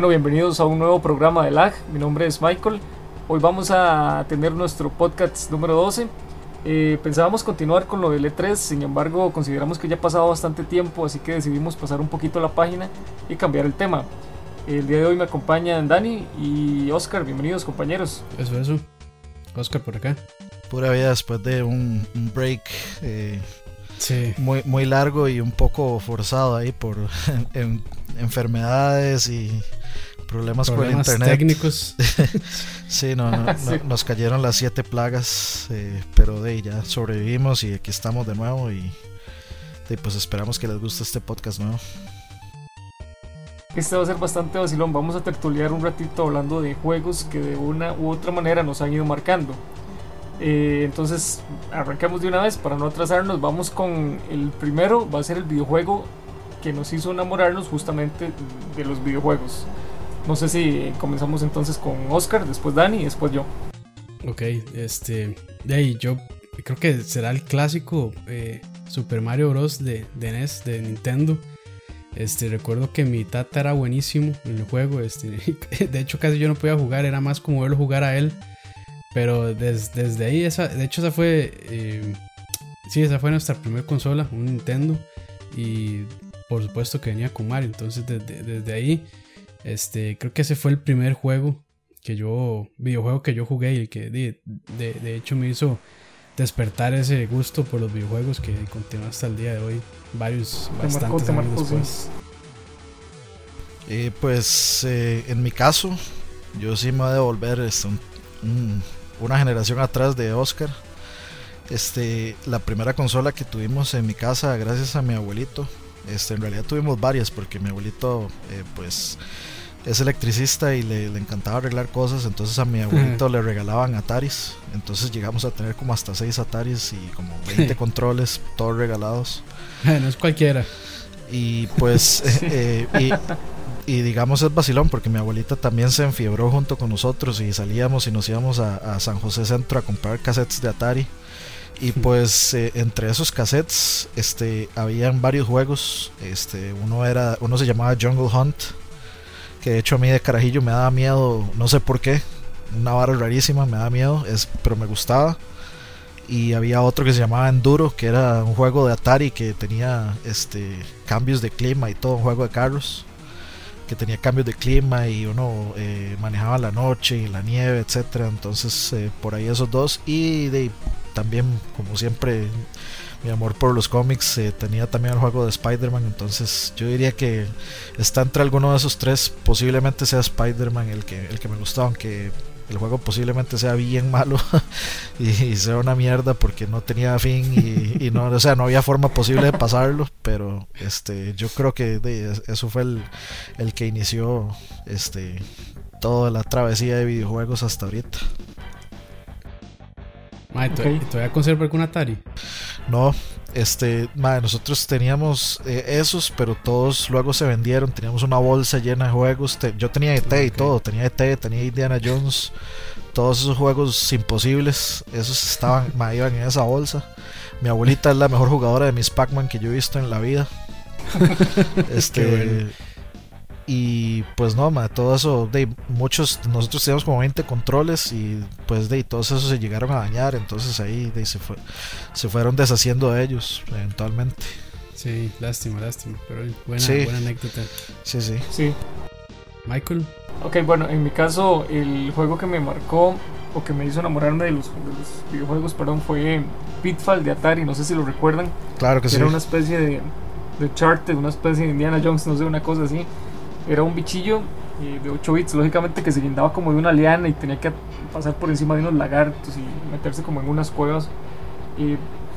Bueno, bienvenidos a un nuevo programa de LAG. Mi nombre es Michael. Hoy vamos a tener nuestro podcast número 12. Eh, pensábamos continuar con lo del E3, sin embargo consideramos que ya ha pasado bastante tiempo, así que decidimos pasar un poquito la página y cambiar el tema. El día de hoy me acompañan Dani y Oscar. Bienvenidos compañeros. Eso, eso. Oscar por acá. Pura vida después de un, break eh, sí. muy, muy largo y un poco forzado ahí por enfermedades y problemas, con el internet. técnicos. sí, no, nos cayeron las siete plagas, eh, pero de ya sobrevivimos y aquí estamos de nuevo y pues esperamos que les guste este podcast nuevo. Este va a ser bastante vacilón, vamos a tertuliar un ratito hablando de juegos que de una u otra manera nos han ido marcando. Eh, entonces, arrancamos de una vez para no atrasarnos. Vamos con el primero, va a ser el videojuego que nos hizo enamorarnos justamente de los videojuegos. No sé si comenzamos entonces con Oscar, después Dani y después yo. Ok, este. De ahí, yo creo que será el clásico eh, Super Mario Bros. De, de NES, de Nintendo. Este, recuerdo que mi tata era buenísimo en el juego. Este, de hecho, casi yo no podía jugar, era más como verlo jugar a él. Pero desde ahí, esa, de hecho, esa fue. Eh, sí, esa fue nuestra primera consola, un Nintendo. Y por supuesto que venía con. Entonces, desde, desde ahí este, creo que ese fue el primer juego que yo, videojuego que yo jugué y que de, de, hecho me hizo despertar ese gusto por los videojuegos que continúa hasta el día de hoy, varios, bastantes años después. Eh, pues eh, en mi caso, yo sí me voy a devolver este, una generación atrás de Oscar. Este, la primera consola que tuvimos en mi casa, gracias a mi abuelito, este, en realidad tuvimos varias porque mi abuelito, eh, pues, es electricista y le, encantaba arreglar cosas, entonces a mi abuelito le regalaban Ataris, entonces llegamos a tener como hasta 6 Ataris y como 20 controles, todos regalados. No es cualquiera. Y pues, eh, eh, y, digamos es vacilón porque mi abuelita también se enfiebró junto con nosotros y salíamos y nos íbamos a, a San José Centro a comprar cassettes de Atari. Y pues eh, entre esos cassettes este, habían varios juegos. Este, uno, era, uno se llamaba Jungle Hunt, que de hecho a mí de carajillo me daba miedo, no sé por qué. Una vara rarísima, me daba miedo, es, pero me gustaba. Y había otro que se llamaba Enduro, que era un juego de Atari que tenía este, cambios de clima y todo, un juego de carros que tenía cambios de clima y uno eh, manejaba la noche y la nieve, etcétera. Entonces, eh, por ahí esos dos. Y de, también, como siempre, mi amor por los cómics eh, tenía también el juego de Spider-Man. Entonces, yo diría que está entre alguno de esos tres. Posiblemente sea Spider-Man el que, el que me gustó, aunque el juego posiblemente sea bien malo y, sea una mierda porque no tenía fin y, no, o sea, no había forma posible de pasarlo, pero este, yo creo que eso fue el, el que inició este, toda la travesía de videojuegos hasta ahorita. ¿Todavía conserva algún Atari? No, este, nosotros teníamos eh, esos, pero todos luego se vendieron. Teníamos una bolsa llena de juegos. yo tenía ET y todo, tenía ET, tenía Indiana Jones, todos esos juegos imposibles, esos estaban, iban en esa bolsa. Mi abuelita es la mejor jugadora de Miss Pac-Man que yo he visto en la vida. este, y pues no, todo eso, de muchos, nosotros teníamos como 20 controles y pues de todos esos se llegaron a dañar, entonces ahí de, se, fue, se fueron deshaciendo de ellos eventualmente. Sí, lástima, lástima, pero buena, buena anécdota. Sí, sí. Sí. Michael. Ok, bueno, en mi caso el juego que me marcó o que me hizo enamorarme de los, los videojuegos, perdón, fue Pitfall de Atari, no sé si lo recuerdan. Claro que, sí. Era una especie de, de una especie de Indiana Jones, no sé, una cosa así era un bichillo eh, de 8 bits, lógicamente que se guindaba como de una liana y tenía que pasar por encima de unos lagartos y meterse como en unas cuevas.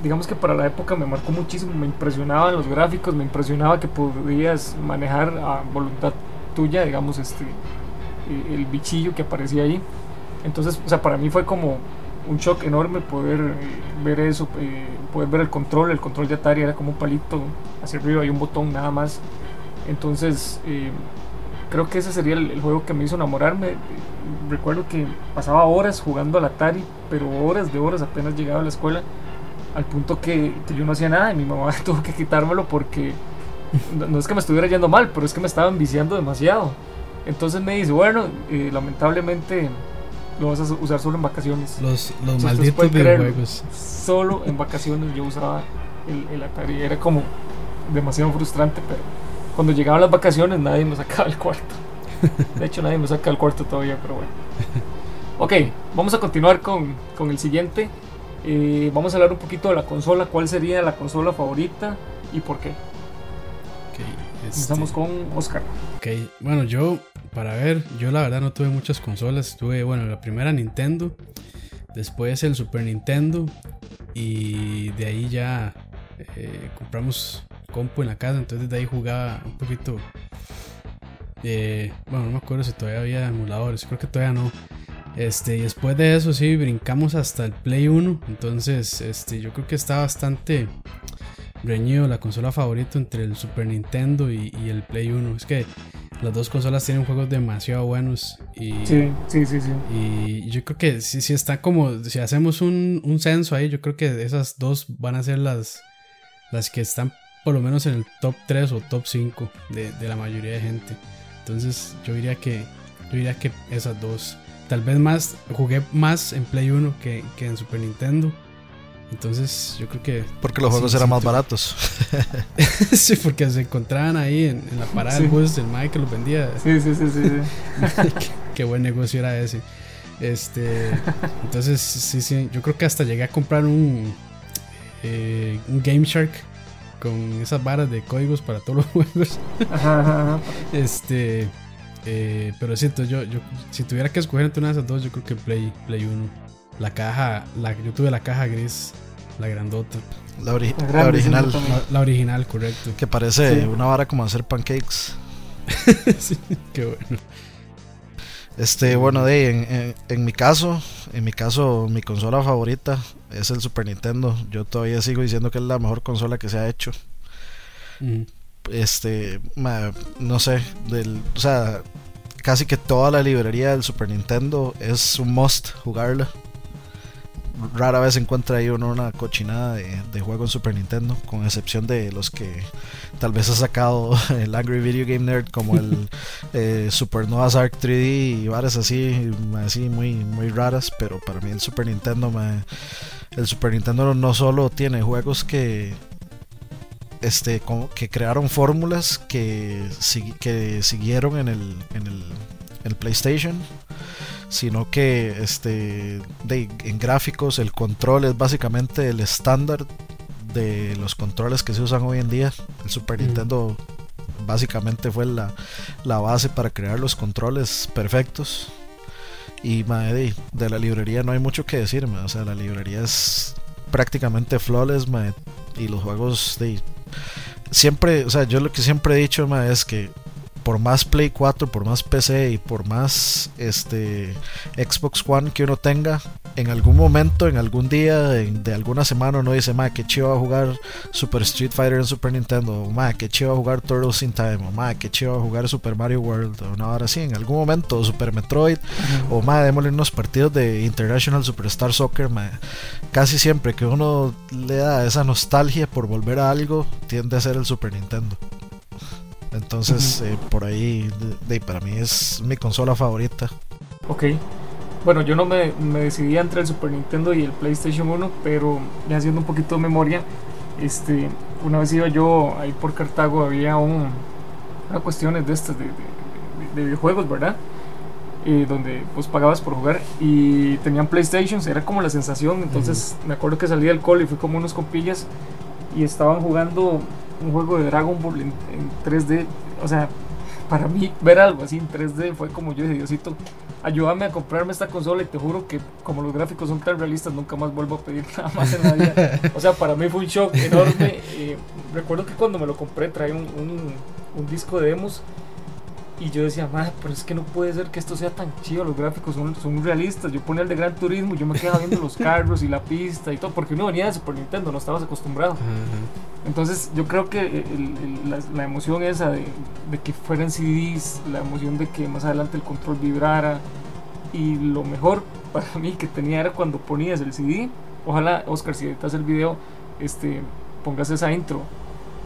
Digamos que para la época me marcó muchísimo, me impresionaban los gráficos, me impresionaba que podías manejar a voluntad tuya, digamos, este eh, el bichillo que aparecía ahí. Entonces, o sea, para mí fue como un shock enorme poder eh, ver eso, poder ver el control, el control de Atari era como un palito hacia arriba y un botón nada más. Entonces, eh, creo que ese sería el, juego que me hizo enamorarme. Recuerdo que pasaba horas jugando al Atari, pero horas de horas apenas llegaba a la escuela, al punto que, yo no hacía nada y mi mamá tuvo que quitármelo porque no, es que me estuviera yendo mal, pero es que me estaba enviciando demasiado. Entonces me dice, bueno, eh, lamentablemente lo vas a usar solo en vacaciones. Los, los malditos videojuegos. Solo en vacaciones yo usaba el, el, Atari. Era como demasiado frustrante, pero cuando llegaban las vacaciones nadie me sacaba el cuarto. De hecho, nadie me saca el cuarto todavía, pero bueno. Ok, vamos a continuar con, con el siguiente. Eh, vamos a hablar un poquito de la consola. ¿Cuál sería la consola favorita y por qué? Empezamos con Oscar. Ok, bueno, yo, para ver, yo la verdad no tuve muchas consolas. Tuve, bueno, la primera Nintendo, después el Super Nintendo y de ahí ya eh, compramos compu en la casa, entonces de ahí jugaba un poquito. Eh, bueno, no me acuerdo si todavía había emuladores, creo que todavía no. Este, y después de eso sí, brincamos hasta el Play 1. Entonces, este, yo creo que está bastante reñido la consola favorita entre el Super Nintendo y, el Play 1. Es que las dos consolas tienen juegos demasiado buenos. Y, sí, sí, sí, sí. Y yo creo que si, si está como, si hacemos un, un censo ahí, yo creo que esas dos van a ser las, las que están por lo menos en el top 3 o top 5 de, de la mayoría de gente. Entonces yo diría que, yo diría que esas dos. Tal vez más, jugué más en Play 1 que, que en Super Nintendo. Entonces, yo creo que. Porque los juegos eran más baratos. sí, porque se encontraban ahí en, la parada del bus del Mike que los vendía. Sí, sí, sí, sí. qué, buen negocio era ese. Este. Entonces, sí, sí. Yo creo que hasta llegué a comprar un. Eh, un Game Shark con esas varas de códigos para todos los juegos. Este. Eh, pero siento, yo, yo, si tuviera que escoger entre una de esas dos, yo creo que Play, Play 1. La caja, la, yo tuve la caja gris, la grandota. La, original. La, original, correcto. Que parece una vara como hacer pancakes. sí, qué bueno. Este, bueno, de, en, en, mi caso, en mi caso, mi consola favorita es el Super Nintendo. Yo todavía sigo diciendo que es la mejor consola que se ha hecho. Este, no sé, del, o sea, casi que toda la librería del Super Nintendo es un must jugarla rara vez encuentra ahí uno una cochinada de, de juego en Super Nintendo, con excepción de los que tal vez ha sacado el Angry Video Game Nerd, como el eh, Super Noah's Ark 3D y varias así, así muy, muy raras, pero para mí el Super Nintendo, el Super Nintendo no solo tiene juegos que este, que crearon fórmulas que, que siguieron en el, en el, en el PlayStation sino que este, en gráficos el control es básicamente el estándar de los controles que se usan hoy en día. El Super Nintendo básicamente fue la, base para crear los controles perfectos. Y de, de, la librería no hay mucho que decir, o sea, la librería es prácticamente flawless, y los juegos de siempre, o sea, yo lo que siempre he dicho es que por más Play 4, por más PC y por más este Xbox One que uno tenga, en algún momento, en algún día, de alguna semana uno dice, ma, que chido a jugar Super Street Fighter en Super Nintendo, o ma, que chido a jugar Turtles in Time, o ma, que chido a jugar Super Mario World, o no, ahora sí, en algún momento, Super Metroid, o ma, démosle unos partidos de International Superstar Soccer, ma. Casi siempre que uno le da esa nostalgia por volver a algo, tiende a ser el Super Nintendo. Entonces, eh, por ahí, de, para mí es mi consola favorita. Ok. Bueno, yo no me, me, decidí entre el Super Nintendo y el PlayStation 1, pero ya haciendo un poquito de memoria, este, una vez iba yo ahí por Cartago, había un, una cuestiones de estas de, de, videojuegos, ¿verdad? Eh, donde pues pagabas por jugar y tenían PlayStations, era como la sensación, entonces me acuerdo que salí del cole y fui como unos compillas y estaban jugando un juego de Dragon Ball en, 3D. O sea, para mí ver algo así en 3D fue como yo dije, Diosito, ayúdame a comprarme esta consola y te juro que como los gráficos son tan realistas, nunca más vuelvo a pedir nada más en la vida. O sea, para mí fue un shock enorme. Eh, recuerdo que cuando me lo compré traía un, disco de demos y yo decía, madre, pero es que no puede ser que esto sea tan chido, los gráficos son, son realistas. Yo ponía el de Gran Turismo, yo me quedaba viendo los carros y la pista y todo, porque uno venía de Super Nintendo, no estabas acostumbrado. Entonces yo creo que la, emoción esa de, de, que fueran CDs, la emoción de que más adelante el control vibrara, y lo mejor para mí que tenía era cuando ponías el CD. Ojalá, Oscar, si editas el video, este, pongas esa intro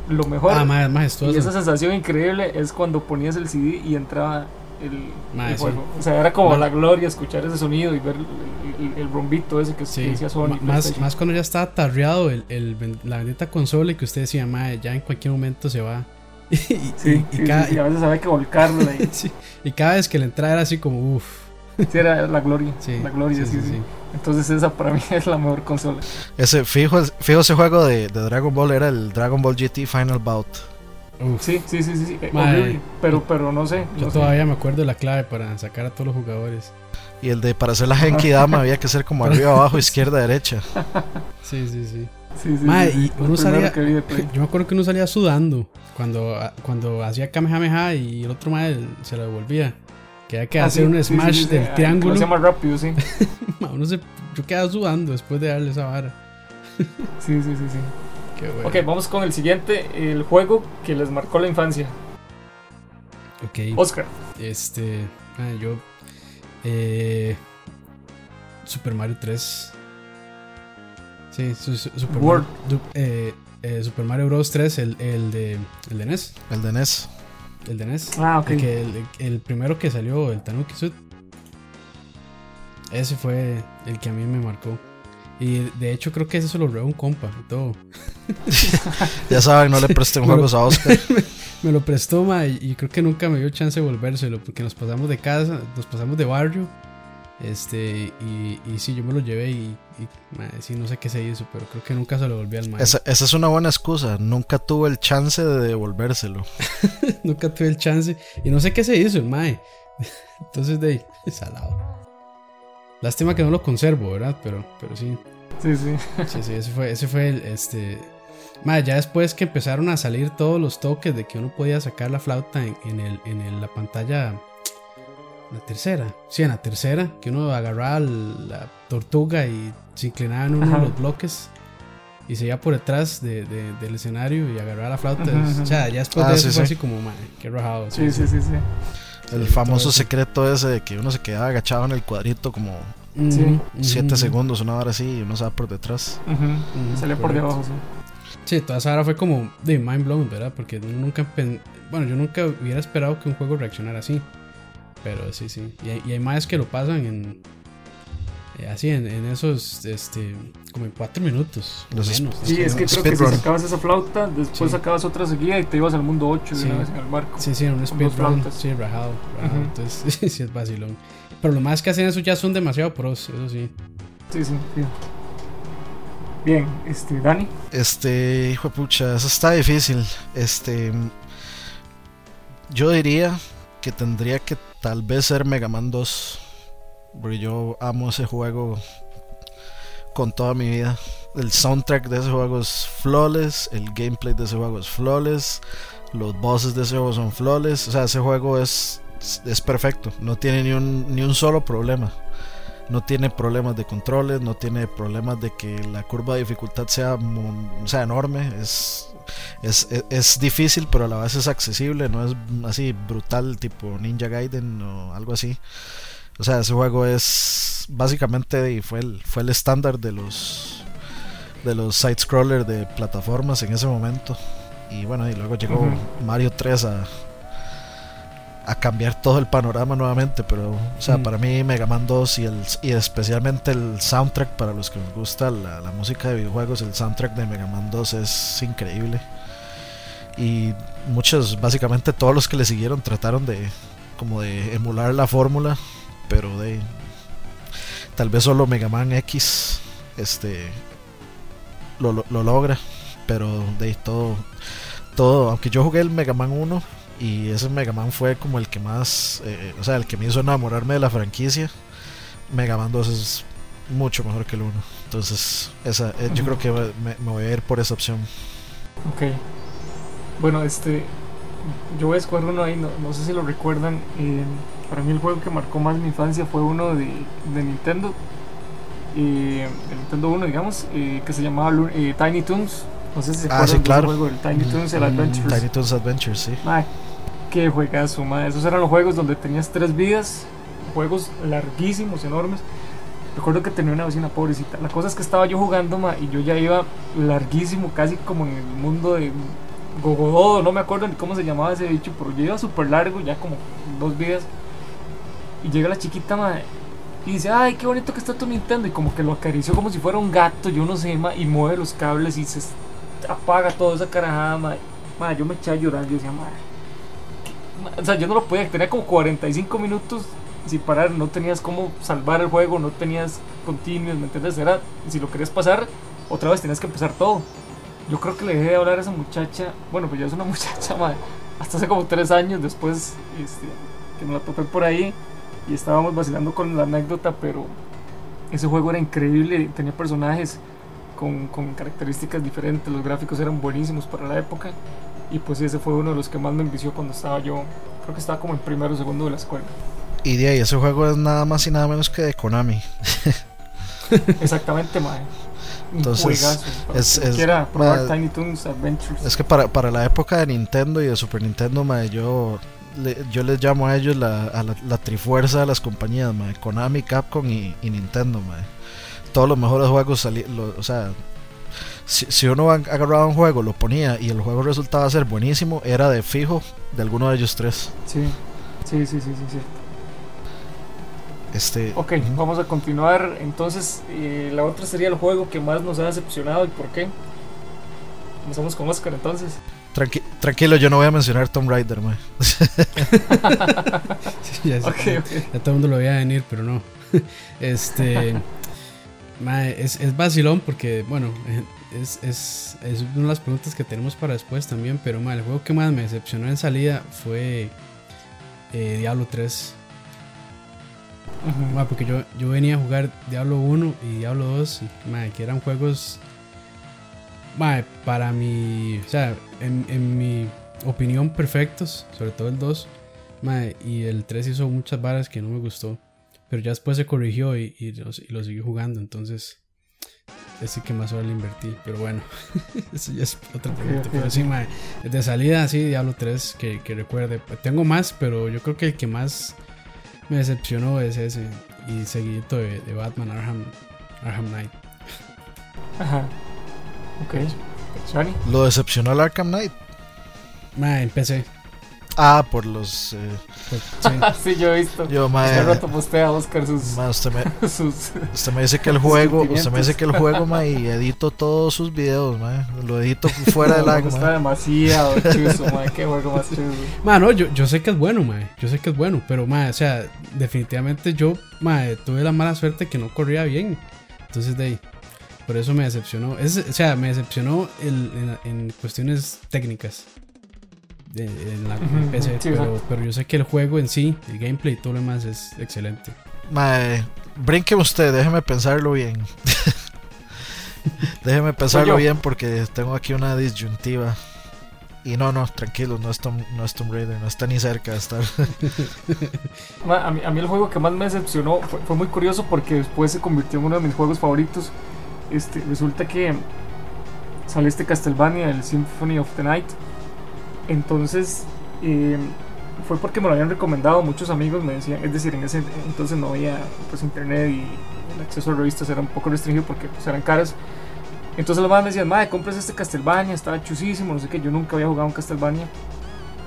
lo mejor. Ah, y esa sensación increíble es cuando ponías el CD y entraba el, sí. juego. O sea, era como la gloria escuchar ese sonido y ver el, el, el rombito ese que, Sí, que decía Sony. más, más cuando ya estaba tarreado el, la bendita consola y que usted decía, madre, ya en cualquier momento se va. y, Sí, y- cada, a veces había que volcarla y y cada vez que le entraba era así como, uff. sí, era la gloria. Sí, la gloria, sí, sí, sí, sí. Entonces esa para mí es la mejor consola. Ese, fijo, fijo ese juego de, de Dragon Ball era el Dragon Ball GT Final Bout. Uf. Sí, sí, sí, sí, sí, eh, horrible. Pero, pero no sé. Yo no sé. todavía me acuerdo de la clave para sacar a todos los jugadores. Y el de para hacer la Genki Dama había que ser como arriba, abajo, izquierda, derecha. Sí, sí, sí. Sí, sí, Mae, sí, sí, y uno salía-. Yo me acuerdo que uno salía sudando cuando, cuando hacía Kamehameha y el otro mae se lo devolvía. Que había que Ah, hacer sí, un smash sí, sí, del Lo triángulo. hacía más rápido, sí. Ma, uno se, yo quedaba sudando después de darle esa vara. Sí, sí, sí, sí. Qué bueno. Ok, vamos con el siguiente. El juego que les marcó la infancia. Ok. Oscar. Este. ah, yo. Eh, Super Mario 3. Sí, su- su- Super, World. Mario, du- eh, eh, Super Mario Bros. 3, el, el de, el de NES. El de NES. El de NES. Ah, ok. El, que- el- el primero que salió, el Tanuki Suit. Ese fue el que a mí me marcó. Y de hecho creo que ese se lo robó un compa y todo. Ya saben, no le presten juegos a Oscar. Me lo prestó, ma, y, y creo que nunca me dio chance de volvérselo, porque nos pasamos de casa, nos pasamos de barrio. Este, y, y sí, yo me lo llevé y, y ma, sí, no sé qué se hizo, pero creo que nunca se lo volví al mae. Esa, esa es una buena excusa. Nunca tuve el chance de devolvérselo. nunca tuve el chance y no sé qué se hizo el mae. Entonces, de ahí, salado. Lástima que no lo conservo, ¿verdad? Pero, pero sí, Sí, sí. sí, sí, ese fue, ese fue el, este... Mae, ya después que empezaron a salir todos los toques de que uno podía sacar la flauta en, en el, en el- la pantalla... La tercera, sí, en la tercera, que uno agarraba la tortuga y se inclinaba en uno Ajá. de los bloques y se iba por detrás de- de- del escenario y agarraba la flauta. O sea, ya después Ah, de eso sí, fue sí. así como, qué rajado. Sí, sí, sí, sí. El Sí, famoso secreto ese de que uno se quedaba agachado en el cuadrito como Ujú, Sí. ujú, 7 ujú. segundos, una hora así, y uno se va por detrás. Salía por debajo, sí. Sí, toda esa hora fue como de mind blown, ¿verdad? Porque uno nunca. pen- Bueno, yo nunca hubiera esperado que un juego reaccionara así. Pero sí, sí. Y hay, y hay más que lo pasan en. eh, así, en, en esos. Este. Como en cuatro minutos. Los menos. Es Sí, es que creo que si sacabas esa flauta, después Sí. sacabas otra seguida y te ibas al mundo 8 de Sí. una vez en el barco. Sí, sí, en un speedrun. Sí, rajado. Entonces, sí, sí, es vacilón. Pero lo más que hacen eso ya son demasiado pros, eso sí. Sí, sí, sí. Bien, este, Dani. Este, hijo de pucha, eso está difícil. Este, yo diría que tendría que tal vez ser Mega Man 2. Porque yo amo ese juego con toda mi vida. El soundtrack de ese juego es flawless. El gameplay de ese juego es flawless. Los bosses de ese juego son flawless. O sea, ese juego es, es perfecto. No tiene ni un, ni un solo problema. No tiene problemas de controles, no tiene problemas de que la curva de dificultad sea, sea enorme. Es, es, es, es difícil, pero a la vez es accesible. No es así brutal, tipo Ninja Gaiden o algo así. O sea, ese juego es básicamente y fue el, fue el estándar de los de los side scroller de plataformas en ese momento. Y bueno, y luego llegó. Mario 3 a, a cambiar todo el panorama nuevamente. Pero, o sea, Mm. para mí Mega Man 2 y, el, y especialmente el soundtrack, para los que nos gusta la, la música de videojuegos, el soundtrack de Mega Man 2 es increíble. Y muchos, básicamente todos los que le siguieron trataron de como de emular la fórmula, pero de tal vez solo Mega Man X este lo, lo, lo logra, pero de todo todo, aunque yo jugué el Mega Man 1 y ese Mega Man fue como el que más, eh, o sea, el que me hizo enamorarme de la franquicia. Mega Man 2 es mucho mejor que el 1. Entonces, esa, eh, yo creo que me, me voy a ir por esa opción. Ok. Bueno, este. Yo voy a escoger uno ahí, no, no sé si lo recuerdan. eh, para mí, el juego que marcó más mi infancia fue uno de, de Nintendo. eh, de Nintendo 1, digamos, eh, que se llamaba eh, Tiny Toons. No sé si se Ah, del juego del Tiny Toons, el Mm, Adventures. Tiny Toons Adventure, sí. Mae, qué juegazo, mae. Esos eran los juegos donde tenías tres vidas, juegos larguísimos, enormes. Recuerdo que tenía una vecina pobrecita. La cosa es que estaba yo jugando, mae, y yo ya iba larguísimo, casi como en el mundo de Gogododo, no me acuerdo ni cómo se llamaba ese bicho, pero yo iba súper largo, ya como dos vidas. Y llega la chiquita, mae, y dice, ay, qué bonito que está tu Nintendo. Y como que lo acarició como si fuera un gato, yo no sé, mae, y mueve los cables y se apaga toda esa carajada, mae. Mae, yo me eché a llorar, yo decía, mae. O sea, yo no lo podía, tenía como 45 minutos sin parar, no tenías cómo salvar el juego, no tenías continuos, ¿me entiendes? Era, si lo querías pasar, otra vez tenías que empezar todo. Yo creo que le dejé de hablar a esa muchacha, bueno, pues ya es una muchacha, madre, hasta hace como tres años después, este, que me la topé por ahí y estábamos vacilando con la anécdota, pero ese juego era increíble, tenía personajes con, con características diferentes, los gráficos eran buenísimos para la época y pues ese fue uno de los que más me envició cuando estaba yo, creo que estaba como en primero o segundo de la escuela. Y de ahí ese juego es nada más y nada menos que de Konami. Exactamente, mae. Entonces, es, es, probar Tiny Toons Adventures. Es que para, para la época de Nintendo y de Super Nintendo, mae, yo, le, yo les llamo a ellos la, a la, la, trifuerza de las compañías, mae, Konami, Capcom y, y Nintendo, mae. Todos los mejores juegos salían, o sea, si, si, uno agarraba un juego, lo ponía y el juego resultaba ser buenísimo, era de fijo de alguno de ellos tres. Sí, sí, sí, sí, sí, sí. Este, ok, vamos a continuar. Entonces, eh, la otra sería el juego que más nos ha decepcionado y por qué. Comenzamos con Oscar entonces. Tranqui tranquilo, yo no voy a mencionar Tomb Raider, man. sí, ya, okay, okay. ya, todo el mundo lo veía venir, pero no. este. Es, es vacilón porque, bueno, es, es, es, una de las preguntas que tenemos para después también. Pero ma, el juego que más me decepcionó en salida fue eh, Diablo 3 porque yo, yo venía a jugar Diablo 1 y Diablo 2, que eran juegos para mi, o sea, en, en, mi opinión perfectos, sobre todo el 2, y el 3 hizo muchas varas que no me gustó, pero ya después se corrigió y, y, lo, y lo seguí jugando, entonces ese que más hora le invertí, pero bueno, eso ya es otra pregunta. Pero sí, de salida, sí, Diablo 3 que, que recuerde. Tengo más, pero yo creo que el que más me decepcionó es ese. Y seguidito de, de Batman Arkham, Arkham Knight. Ajá. Ok. Sony. ¿Lo decepcionó el Arkham Knight? Ma, empecé. Ah, por los. Eh... sí. sí. yo he visto. Yo, mae. Hace rato postea Oscar sus. Ma, usted, me, sus usted me dice que el juego. Usted me dice que el juego, ma, y edito todos sus videos, ma. Lo edito fuera del agua. Está demasiado chuzo, ma. Qué juego más chuzo. Ma, no, yo, yo sé que es bueno, ma. Yo sé que es bueno, pero, ma, o sea, definitivamente yo, ma, tuve la mala suerte que no corría bien. Entonces, de ahí. Por eso me decepcionó. Es, o sea, me decepcionó el, en, en cuestiones técnicas en la PC, pero, pero, yo sé que el juego en sí, el gameplay y todo lo demás es excelente. Mae, brinque usted, déjeme pensarlo bien. déjeme pensarlo bien porque tengo aquí una disyuntiva. Y no, no, tranquilo, no es Tomb, no es Tomb Raider, no está ni cerca de estar. a, mí, a, mí, el juego que más me decepcionó fue, fue, muy curioso porque después se convirtió en uno de mis juegos favoritos. Este, resulta que sale este Castlevania, el Symphony of the Night entonces, eh, fue porque me lo habían recomendado muchos amigos, me decían, es decir, en ese entonces no había pues internet y el acceso a revistas era un poco restringido porque pues, eran caras. Entonces los más me decían, madre, compras este Castlevania, estaba chusísimo, no sé qué, yo nunca había jugado un Castlevania.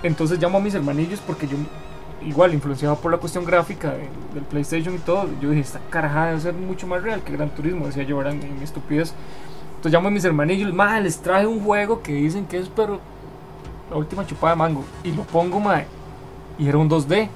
Entonces llamo a mis hermanillos porque yo, igual, influenciado por la cuestión gráfica del PlayStation y todo, yo dije, esta carajada debe ser mucho más real que Gran Turismo, decía yo, era en estupidez. Entonces llamo a mis hermanillos, madre, les traje un juego que dicen que es, pero la última chupada de mango. Y lo pongo, mae. Y era un 2D.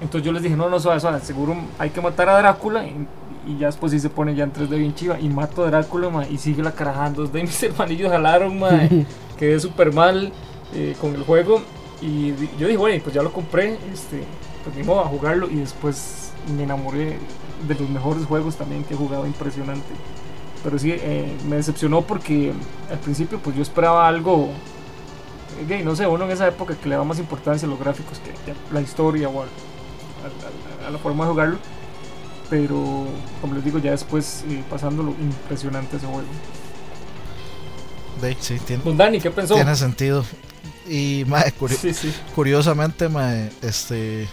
Entonces yo les dije, no, no, suave, suave. Seguro hay que matar a Drácula. Y, y ya después sí se pone ya en 3D bien chiva. Y mato a Drácula, mae. Y sigue la carajada en 2D. Y mis hermanillos jalaron, mae. Quedé súper mal eh, con el juego. Y yo dije, bueno, pues ya lo compré. Este, pues ni modo a jugarlo. Y después me enamoré de los mejores juegos también que he jugado. Impresionante. Pero sí, eh, me decepcionó porque al principio pues yo esperaba algo gay, no sé, uno en esa época que le da más importancia a los gráficos que, a la historia o a, a, a, la forma de jugarlo. Pero, como les digo, ya después eh, pasándolo, impresionante ese juego. Sí, tiene, pues Dani, ¿qué pensó? Tiene sentido. Y, mae, curi sí, sí. curiosamente, mae, este.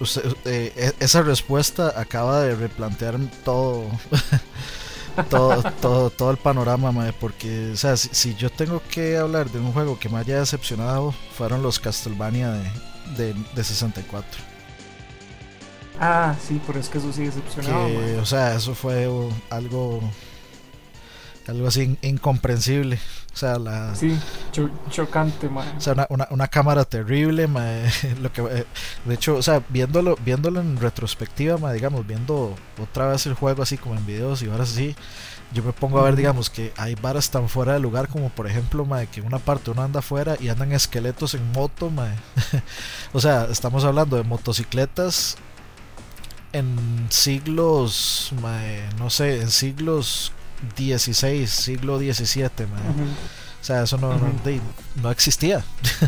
Usted, eh, esa respuesta acaba de replantear todo todo, todo, todo el panorama, mae, porque, o sea, si, si, yo tengo que hablar de un juego que me haya decepcionado, fueron los Castlevania de, de, de 64. Ah, sí, pero es que eso sí decepcionaba. Que, o sea, eso fue algo algo así incomprensible. O sea, la. Sí, chocante, man. O sea, una, una, una cámara terrible, man. Lo que, eh, de hecho, o sea, viéndolo, viéndolo en retrospectiva, man, digamos, viendo otra vez el juego así como en videos y ahora sí, yo me pongo a ver, digamos, que hay varas tan fuera de lugar como, por ejemplo, man, que una parte uno anda afuera y andan esqueletos en moto, man. o sea, estamos hablando de motocicletas en siglos, no sé, en siglos 16, siglo 17, O sea, eso no, no, existía.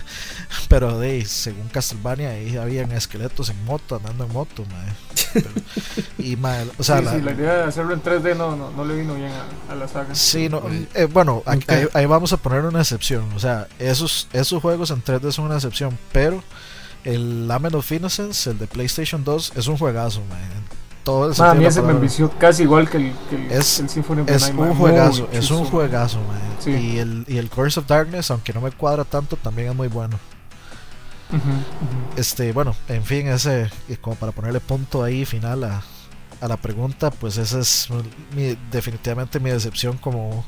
Pero de, según Castlevania, ahí habían esqueletos en moto, andando en moto, y o sea, la, idea de hacerlo en 3D no, no, le vino bien a, la saga. Sí, no, eh, bueno, ahí, vamos a poner una excepción. O sea, esos, esos juegos en 3D son una excepción, pero el Lament of Innocence, el de PlayStation 2, es un juegazo, man todo el a mí ese me envició casi igual que el, que el, es, Symphony of the Es un juegazo, es un juegazo, man. Y, el, y el Curse of Darkness, aunque no me cuadra tanto, también es muy bueno. Este, bueno, en fin, ese, como para ponerle punto ahí final a, a la pregunta, pues esa es mi, definitivamente mi decepción como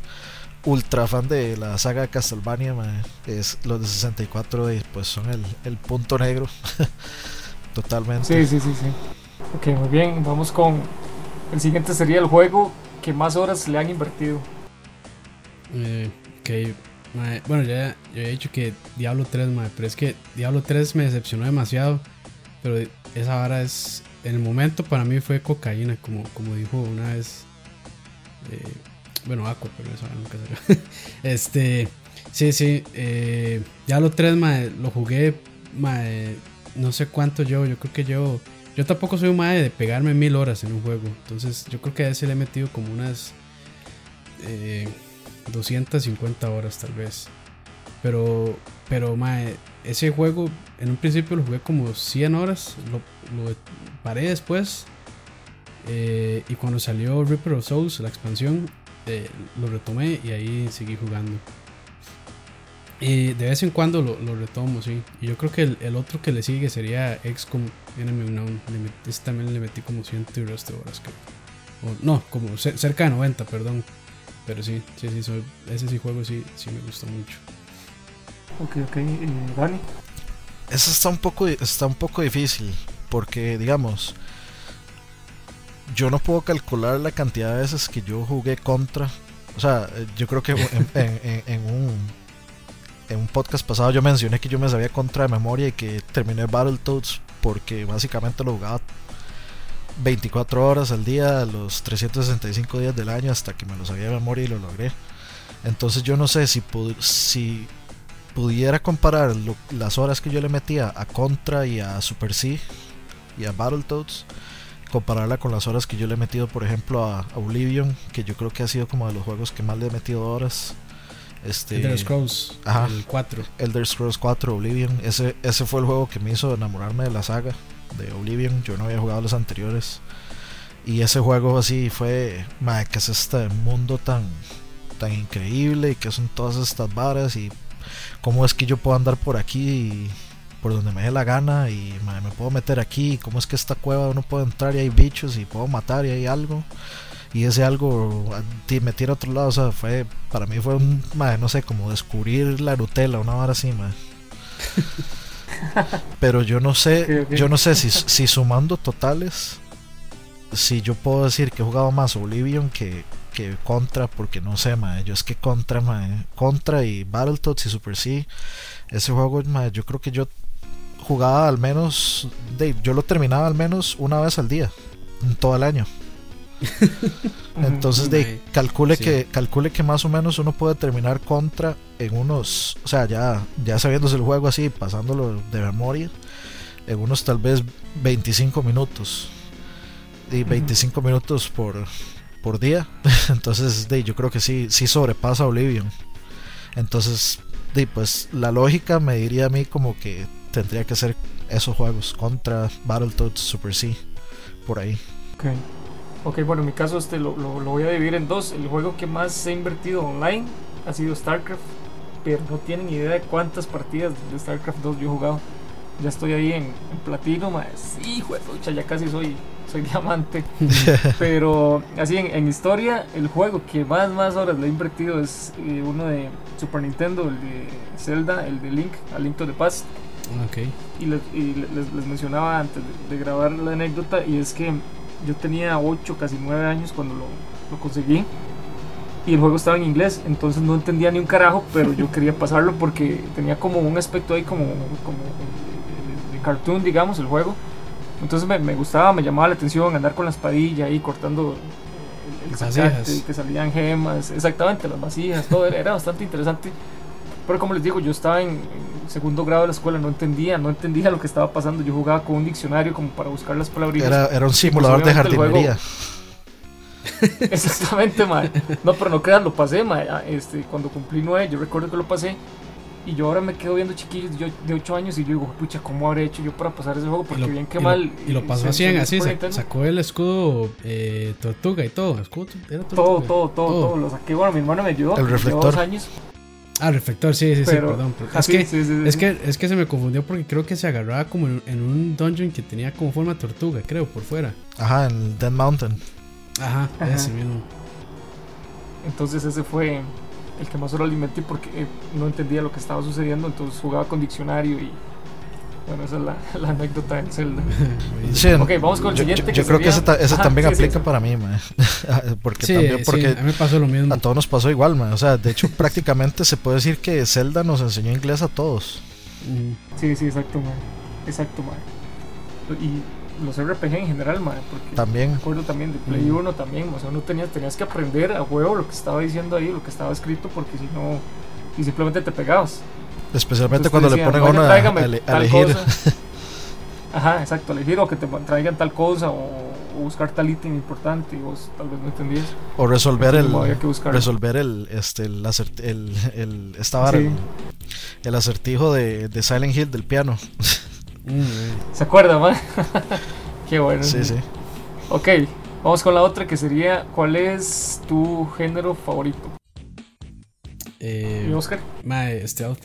ultra fan de la saga de Castlevania, es los de 64 pues son el, el punto negro totalmente. Sí, sí, sí, sí. Ok, muy bien, vamos con el siguiente sería el juego que más horas le han invertido. Eh, ok, bueno, ya, he dicho que Diablo 3, pero es que Diablo 3 me decepcionó demasiado. Pero esa vara es, en el momento para mí fue cocaína, como, como dijo una vez. Eh, bueno, Aqua, pero esa nunca salió. este, sí, sí, eh, Diablo 3 lo jugué, no sé cuánto yo, yo creo que yo yo tampoco soy un madre de pegarme mil horas en un juego. Entonces yo creo que a ese le he metido como unas 250 eh, horas tal vez. Pero, pero ese juego en un principio lo jugué como 100 horas. Lo, paré después. Eh, y cuando salió Reaper of Souls, la expansión, eh, lo retomé y ahí seguí jugando. Y de vez en cuando lo, retomo, sí. Y yo creo que el, otro que le sigue sería XCOM Enemy Unknown. Ese también le metí como 100 y resto de horas, no, como cerca de 90, perdón. Pero sí, sí, sí, soy, ese sí juego sí, sí me gustó mucho. Ok, ok. ¿Y Dani? Eso está un poco, está un poco difícil. Porque, digamos, yo no puedo calcular la cantidad de veces que yo jugué contra. O sea, yo creo que en un en un podcast pasado yo mencioné que yo me sabía contra de memoria y que terminé Battletoads porque básicamente lo jugaba 24 horas al día, los 365 días del año hasta que me lo sabía de memoria y lo logré. Entonces yo no sé si, si pudiera comparar las horas que yo le metía a Contra y a Super C y a Battletoads, compararla con las horas que yo le he metido por ejemplo a Oblivion, que yo creo que ha sido como de los juegos que más le he metido horas este, Elder Scrolls el 4. Elder Scrolls 4 Oblivion. Ese, ese fue el juego que me hizo enamorarme de la saga de Oblivion. Yo no había jugado los anteriores. Y ese juego así fue, madre, que es este mundo tan, tan increíble y que son todas estas varas y cómo es que yo puedo andar por aquí por donde me dé la gana y me puedo meter aquí, cómo es que esta cueva uno puede entrar y hay bichos y puedo matar y hay algo y ese algo me tira a otro lado, o sea, fue, para mí fue un, no sé, como descubrir la Nutella, una hora así, Pero yo no sé, yo no sé si, si sumando totales, si yo puedo decir que he jugado más Oblivion que, que Contra, porque no sé, madre, yo es que Contra, madre, Contra y Battletoads y Super C, ese juego, madre, yo creo que yo jugaba al menos, de, yo lo terminaba al menos una vez al día, en todo el año. Entonces, de, calcule, que, calcule que más o menos uno puede terminar contra en unos, o sea, ya, ya sabiéndose el juego así, pasándolo de memoria, en unos tal vez 25 minutos. Y 25 minutos por, por día. Entonces, de, yo creo que sí, sí sobrepasa Oblivion. Entonces, de, pues la lógica me diría a mí como que tendría que ser esos juegos contra Battletoads Super C, por ahí. Okay. Ok, bueno, en mi caso este lo, lo, voy a dividir en dos. El juego que más he invertido online ha sido StarCraft, pero no tienen idea de cuántas partidas de StarCraft 2 yo he jugado. ya estoy ahí en, platino, mae. Sí, pucha, ya casi soy, soy diamante. Pero así en, historia, el juego que más, más horas le he invertido es eh, uno de Super Nintendo, el de Zelda, el de Link, a Link to the Past. Okay. Y, les, les, mencionaba antes de, grabar la anécdota, y es que yo tenía 8, casi 9 años cuando lo, lo conseguí y el juego estaba en inglés, entonces no entendía ni un carajo, pero yo quería pasarlo porque tenía como un aspecto ahí como, como de, cartoon, digamos, el juego. Entonces me, me, gustaba, me llamaba la atención andar con la espadilla ahí cortando el, zacate, que salían gemas, exactamente, las vasijas, todo era, bastante interesante. Pero como les digo, yo estaba en, segundo grado de la escuela, no entendía, no entendía lo que estaba pasando. Yo jugaba con un diccionario como para buscar las palabras. Era, era un simulador de jardinería. Exactamente, mae. No, pero no creas, lo pasé, mae. Ah, este, cuando cumplí nueve, yo recuerdo que lo pasé. Y yo ahora me quedo viendo chiquillos yo, de 8 años y yo digo, pucha, ¿cómo habré hecho yo para pasar ese juego? Porque bien que mal. y lo pasó así, así, sacó el escudo eh, tortuga y todo. Escudo, era todo, todo, todo, todo, Lo saqué, bueno, mi hermano me ayudó. El reflector. Dos años. Ah, reflector, sí, sí, sí, perdón. es, que, es, que, es que se me confundió porque creo que se agarraba como en, un dungeon que tenía como forma tortuga, creo, por fuera. Ajá, en Dead Mountain. Ajá, ese mismo. Entonces ese fue el que más lo alimenté porque eh, no entendía lo que estaba sucediendo, entonces jugaba con diccionario y bueno, esa es la, la anécdota en Zelda. Sí, ok, vamos con el yo, siguiente. Yo, creo que ese, también aplica para mí, man. porque también, porque a mí me pasó lo mismo. A todos nos pasó igual, man. O sea, de hecho, prácticamente se puede decir que Zelda nos enseñó inglés a todos. Sí, sí, exacto, man. Exacto, man. Y los RPG en general, man, porque también. me acuerdo también de Play 1 también, o sea, no tenías, tenías que aprender a huevo lo que estaba diciendo ahí, lo que estaba escrito, porque si no, y simplemente te pegabas. Especialmente cuando le ponen a uno a, elegir. Ajá, exacto, elegir o que te traigan tal cosa o, buscar tal ítem importante y vos tal vez no entendías. O resolver el resolver el este el, el, el estaba el, el, acertijo de, de Silent Hill del piano. Mm, ¿Se acuerda, man? Qué bueno. Sí, sí. Ok, vamos con la otra que sería: ¿Cuál es tu género favorito? Eh, ¿Y Oscar? My Stealth.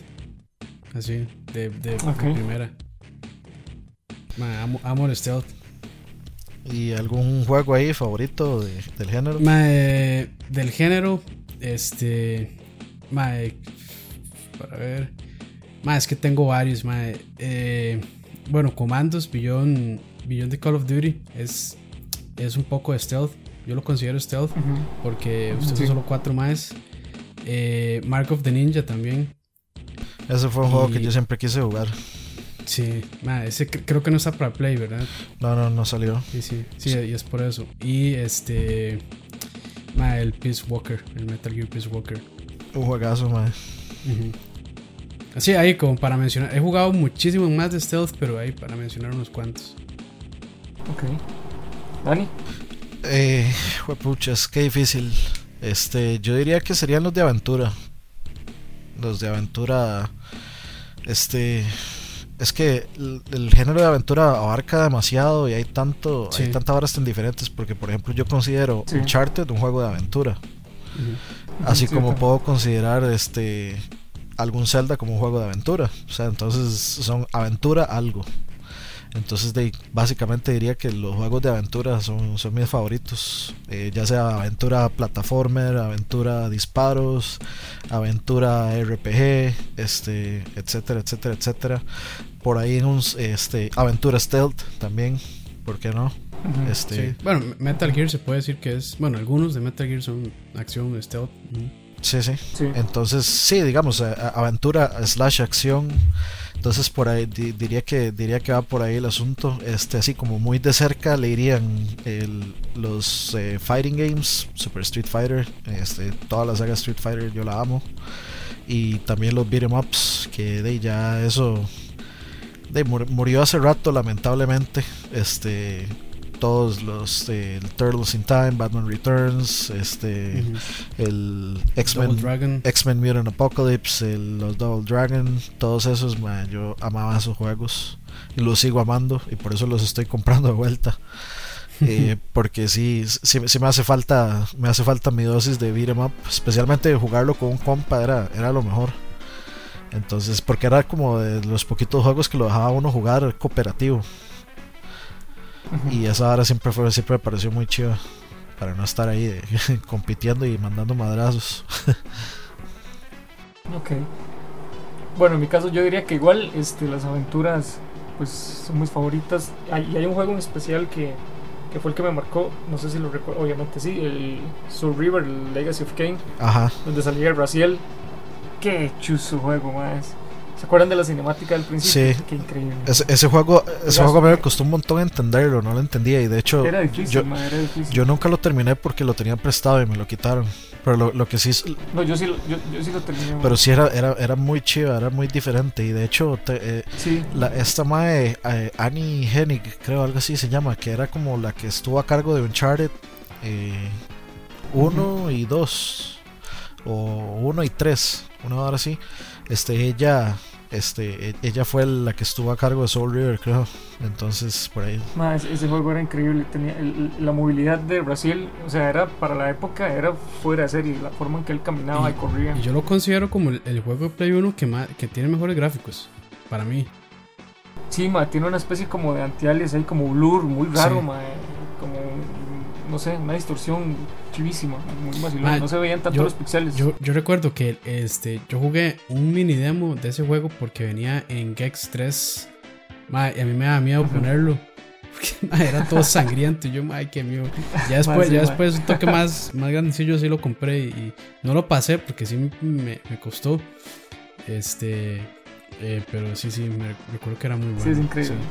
Así, de, de, primera. Ma, amo, amo el Stealth. ¿Y algún juego ahí favorito del género? Ma, eh, del género, este. Ma, para ver. Ma, es que tengo varios, ma. Eh, bueno, Comandos, Beyond, Beyond the Call of Duty es, es un poco de stealth. Yo lo considero stealth porque usted son solo cuatro más. Eh, Mark of the Ninja también. Ese fue un juego que yo siempre quise jugar. Sí, ese creo que no está para Play, ¿verdad? No, no, no salió. Sí, sí, sí, y es por eso. Y este. el Peace Walker, el Metal Gear Peace Walker. Un juegazo, madre. Así ahí como para mencionar. He jugado muchísimo más de stealth, pero ahí para mencionar unos cuantos. Ok. Dani. Eh, puchas, qué difícil. Este, yo diría que serían los de aventura. Los de aventura. Este. Es que el, género de aventura abarca demasiado y hay tanto, hay tantas horas tan diferentes. Porque, por ejemplo, yo considero Uncharted un juego de aventura. Así como puedo considerar este algún Zelda como un juego de aventura. O sea, entonces son aventura algo. Entonces, de, básicamente diría que los juegos de aventura son, son mis favoritos. Eh, ya sea aventura plataformer, aventura disparos, aventura RPG, este, etcétera, etcétera, etcétera. Por ahí en un este, aventura stealth también, ¿por qué no? este, Bueno, Metal Gear se puede decir que es. Bueno, algunos de Metal Gear son acción stealth. Sí, sí, Entonces, sí, digamos, aventura slash acción. Entonces por ahí diría que diría que va por ahí el asunto. Este, así como muy de cerca le irían los eh, fighting games, Super Street Fighter, este, toda la saga Street Fighter yo la amo. Y también los beat'em ups, que de ya eso de, murió hace rato lamentablemente. Este todos los el Turtles in Time, Batman Returns, este el X-Men X-Men Mutant Apocalypse, los Double Dragon, todos esos, yo amaba esos juegos y los sigo amando y por eso los estoy comprando de vuelta. Eh, porque sí, sí, me hace falta me hace falta mi dosis de beat'em up, especialmente jugarlo con un compa era, era lo mejor. Entonces, porque era como de los poquitos juegos que lo dejaba uno jugar cooperativo. Y esa hora siempre fue, siempre me pareció muy chiva. Para no estar ahí compitiendo y mandando madrazos. ok. Bueno, en mi caso yo diría que igual este, las aventuras pues son mis favoritas. y hay un juego en especial que, que fue el que me marcó, no sé si lo recuerdo, obviamente sí, el Soul River, el Legacy of Kane, Ajá. donde salía el Brasil. Qué chuzo juego más. ¿Se acuerdan de la cinemática del principio? Sí. Qué increíble. Ese, ese juego, ese juego me costó un montón entenderlo, no lo entendía y de hecho Era difícil, yo, era difícil. yo nunca lo terminé porque lo tenía prestado y me lo quitaron. Pero lo, lo que sí, es- no, yo sí, lo- yo, yo sí lo terminé. pero sí era, era, era muy chiva, era muy diferente y de hecho te- eh, sí, la, esta mae eh, Annie Hennig, creo algo así se llama, que era como la que estuvo a cargo de Uncharted 1 y 2 o 1 y 3, una hora así. Este ella este e- ella fue la que estuvo a cargo de Soul River, creo. Entonces, por ahí. ma, ese, ese juego era increíble. Tenía el- la movilidad de Brasil, o sea, era para la época, era fuera de serie. La forma en que él caminaba y, corría. Y yo lo considero como el, el juego de Play 1 que, más, que tiene mejores gráficos. Para mí. Sí, ma, tiene una especie como de antialias ahí, como blur, muy raro, Sí. ma, eh, como, no sé, una distorsión chivísima, muy vacilón. Ma, no se veían tanto yo- los pixeles. Yo, yo recuerdo que este, yo jugué un mini demo de ese juego porque venía en Gex 3. Ma, y a mí me da miedo ponerlo. Porque ma, era todo sangriento. Y yo, ay, qué miedo. Ya después, sí, ya después un toque más, más grandecillo sí lo compré y, y no lo pasé porque sí me, me costó. Este, eh, pero sí, sí, me recuerdo que era muy bueno. Sí, es increíble. Sí,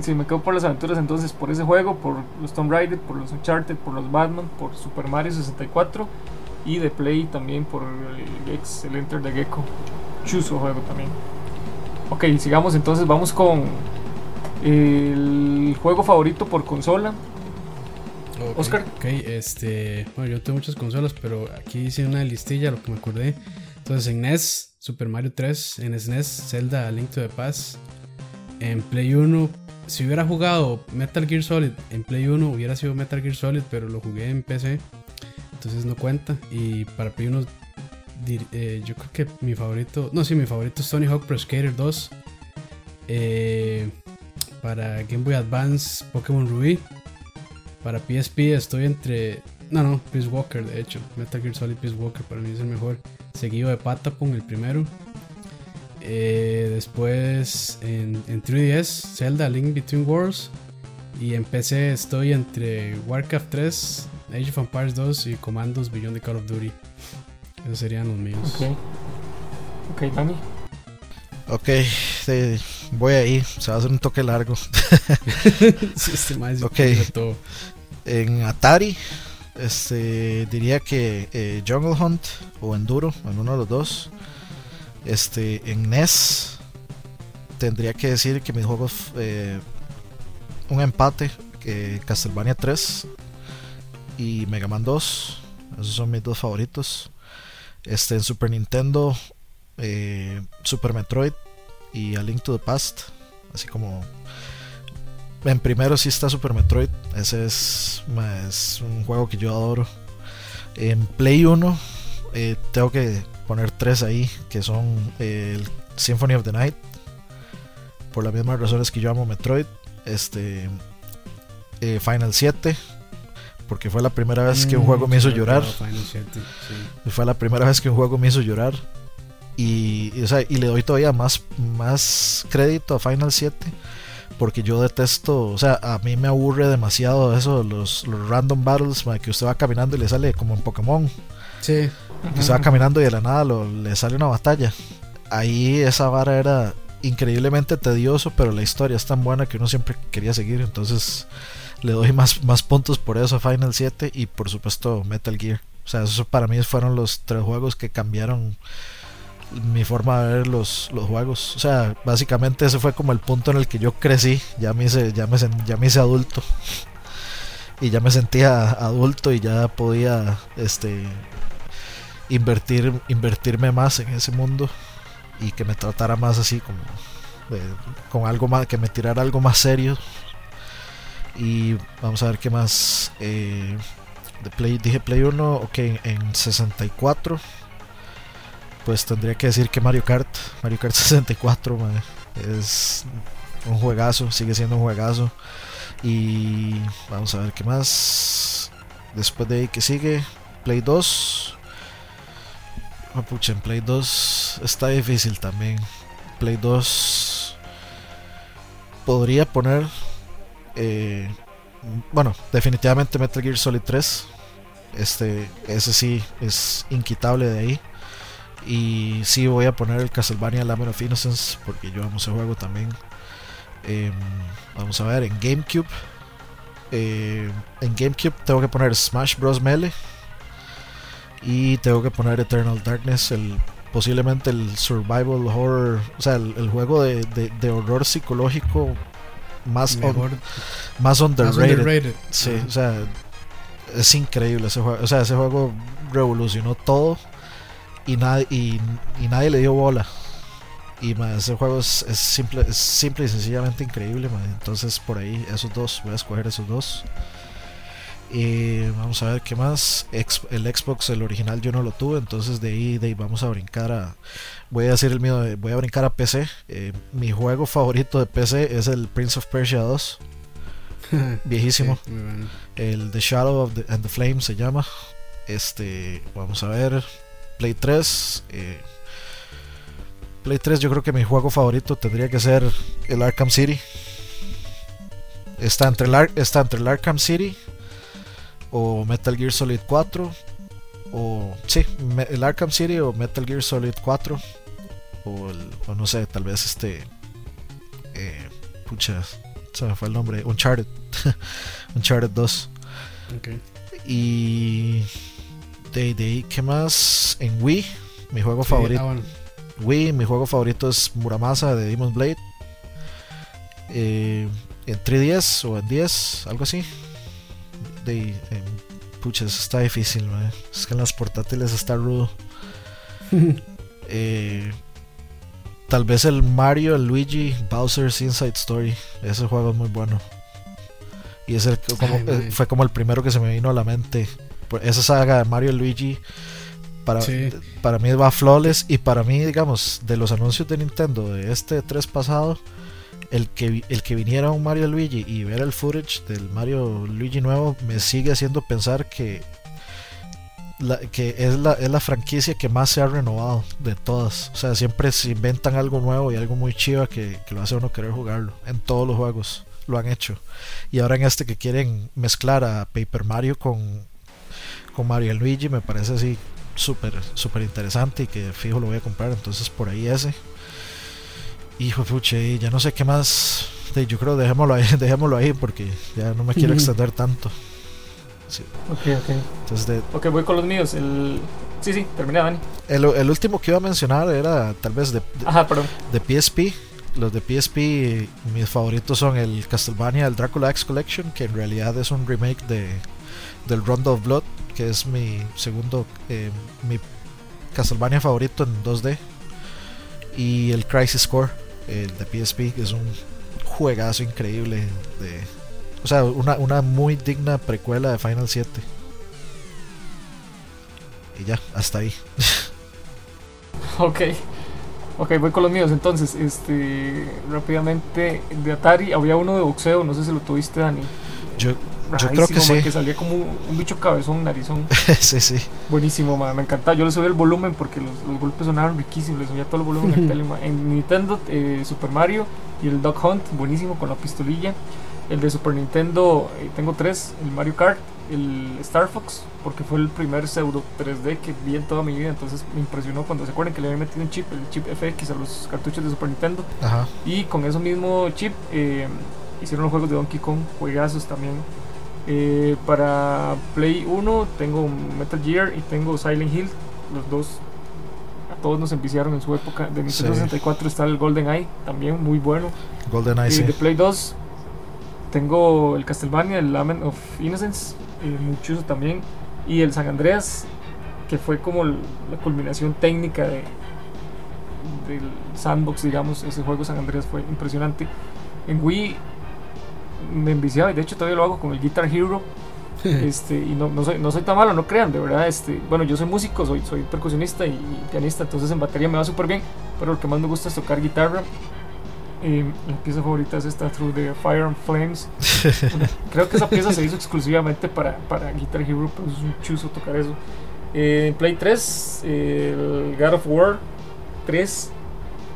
sí, me quedo por las aventuras entonces, por ese juego, por los Tomb Raider, por los Uncharted, por los Batman, por Super Mario 64 y de Play también por el, ex, el Enter the Gecko. Chuso juego también. Ok, sigamos entonces, vamos con el juego favorito por consola. Oscar. Ok, este. Bueno, yo tengo muchas consolas, pero aquí hice una listilla, lo que me acordé. Entonces, en NES, Super Mario 3. En SNES, Zelda A Link to the Past. En Play 1, si hubiera jugado Metal Gear Solid en Play 1, hubiera sido Metal Gear Solid, pero lo jugué en PC. Entonces no cuenta. Y para Play 1, dir- eh, yo creo que mi favorito. No, sí, mi favorito es Tony Hawk Pro Skater 2. Eh, para Game Boy Advance, Pokémon Ruby. Para PSP estoy entre. No, no, Peace Walker, de hecho. Metal Gear Solid Peace Walker para mí es el mejor. Seguido de Patapon, el primero. Eh, después en, en 3DS, Zelda Link Between Worlds. Y en PC estoy entre Warcraft 3, Age of Empires 2 y Commandos Beyond the Call of Duty. Esos serían los míos. Ok. Ok, Dani. Ok, sí, voy ahí. Se va a hacer un toque largo. Sí, este mae sí Ok. tiene todo. En Atari, este, diría que eh, Jungle Hunt o Enduro, en uno de los dos. Este, en NES, tendría que decir que mis juegos, eh, un empate, que Castlevania 3 y Mega Man 2. Esos son mis dos favoritos. Este, en Super Nintendo, eh, Super Metroid y A Link to the Past. Así como en primero sí está Super Metroid. Ese es un juego que yo adoro. En Play 1 eh, tengo que poner tres ahí, que son eh, el Symphony of the Night. Por las mismas razones que yo amo Metroid. Este eh, Final 7. Porque fue la primera vez que un Mm, juego me hizo llorar. Final 7, sí. Fue la primera vez que un juego me hizo llorar. Y, y, o sea, y le doy todavía más, más crédito a Final 7. Porque yo detesto, o sea, a mí me aburre demasiado eso, los, los random battles, que usted va caminando y le sale como en Pokémon. Sí, Que usted va caminando y de la nada le sale una batalla. Ahí esa vara era increíblemente tedioso, pero la historia es tan buena que uno siempre quería seguir. Entonces le doy más, más puntos por eso a Final 7 y por supuesto Metal Gear. O sea, esos para mí fueron los tres juegos que cambiaron mi forma de ver los, los juegos. O sea, básicamente ese fue como el punto en el que yo crecí. Ya me hice, ya me, ya me hice adulto. Y ya me sentía adulto y ya podía este invertir invertirme más en ese mundo y que me tratara más así como con algo más que me tirara algo más serio y vamos a ver qué más eh, de play dije play 1 ok en 64 pues tendría que decir que Mario Kart, Mario Kart 64, es un juegazo, sigue siendo un juegazo. Y vamos a ver qué más. Después de ahí que sigue, Play 2. Pucha, en Play 2 está difícil también. Play 2 podría poner. Eh, bueno, definitivamente Metal Gear Solid 3. Este, ese sí es inquitable de ahí. Y sí voy a poner el Castlevania Lament of Innocence porque yo amo ese juego también. Em, vamos a ver, en GameCube. Eh, en GameCube tengo que poner Smash Bros. Melee. Y tengo que poner Eternal Darkness, el, posiblemente el survival horror, o sea, el, juego de, horror psicológico más, más underrated. Sí, o sea, es increíble ese juego. O sea, ese juego revolucionó todo y, nadie y, nadie le dio bola. Y ese juego es, simple, es simple y sencillamente increíble. Entonces, por ahí, esos dos, voy a escoger esos dos. Y vamos a ver qué más. el Xbox, el original, yo no lo tuve. Entonces, de ahí, de ahí vamos a brincar a. Voy a decir el mío, voy a brincar a PC. Eh, mi juego favorito de PC es el Prince of Persia 2. Viejísimo. El The Shadow of the, and the Flame se llama. Este, vamos a ver. Play 3. Eh, Play 3 yo creo que mi juego favorito tendría que ser el Arkham City. Está entre el, está entre el Arkham City o Metal Gear Solid 4. O sí, el Arkham City o Metal Gear Solid 4. O, o no sé, tal vez este... Eh, pucha, se me fue el nombre. Uncharted. Uncharted 2. Okay. Y de, de ¿qué más? En Wii, mi juego favorito. Ah, Wii, mi juego favorito es Muramasa de Demon Blade. Eh, en 3DS o en 10, algo así. De, puches, está difícil, es que en las portátiles está rudo. Eh, tal vez el Mario, el Luigi, Bowser's Inside Story. Ese juego es muy bueno. Y es el, eh, fue como el primero que se me vino a la mente esa saga de Mario y Luigi para, para mí va flawless y para mí, digamos, de los anuncios de Nintendo de este 3 pasado, el que, el que viniera un Mario Luigi y ver el footage del Mario Luigi nuevo me sigue haciendo pensar que, la, que es, la, es la franquicia que más se ha renovado de todas. O sea, siempre se inventan algo nuevo y algo muy chiva que, que lo hace uno querer jugarlo en todos los juegos lo han hecho. Y ahora en este que quieren mezclar a Paper Mario con con Mario Luigi me parece así súper interesante y que fijo lo voy a comprar entonces por ahí ese hijo puche ya no sé qué más yo creo dejémoslo ahí dejémoslo ahí porque ya no me quiero extender tanto sí. ok ok entonces ok voy con los míos el sí sí terminé Dani el, el último que iba a mencionar era tal vez de, Ajá, perdón. de PSP los de PSP mis favoritos son el Castlevania el Dracula X Collection que en realidad es un remake de del Rondo of Blood que es mi segundo, eh, mi Castlevania favorito en 2D. Y el Crisis Core, el de PSP, que es un juegazo increíble. De, o sea, una, una muy digna precuela de Final 7. Y ya, hasta ahí. ok. Ok, voy con los míos entonces. Este, rápidamente, de Atari había uno de boxeo, no sé si lo tuviste, Dani. Yo, yo creo que sí. Que salía como un, bicho cabezón, narizón. sí, sí. Buenísimo, me encantaba. Yo le subí el volumen porque los, golpes sonaron riquísimos. Le subía todo el volumen en, tele, en Nintendo, eh, Super Mario y el Dog Hunt, buenísimo con la pistolilla. El de Super Nintendo, eh, tengo tres: el Mario Kart, el Star Fox, porque fue el primer pseudo 3D que vi en toda mi vida. Entonces me impresionó cuando se acuerdan que le había metido un chip, el chip FX a los cartuchos de Super Nintendo. Ajá. Y con ese mismo chip eh, hicieron los juegos de Donkey Kong, juegazos también. Eh, para Play 1 tengo Metal Gear y tengo Silent Hill. Los dos a todos nos enviciaron en su época. De Nintendo 64 está el Golden Eye, también muy bueno. Golden Eye, De Play 2 tengo el Castlevania, el Lament of Innocence, eh, mucho también. Y el San Andreas, que fue como la culminación técnica de, del sandbox, digamos. Ese juego San Andreas fue impresionante. En Wii me enviciaba y de hecho todavía lo hago con el Guitar Hero. este, y no, no, soy, no soy tan malo, no crean, de verdad. Este, bueno, yo soy músico, soy, soy percusionista y, pianista, entonces en batería me va súper bien, pero lo que más me gusta es tocar guitarra. Eh, la pieza favorita es esta Through the Fire and Flames. creo que esa pieza se hizo exclusivamente para, para Guitar Hero, pero es un chuzo tocar eso. Eh, Play 3, el God of War 3,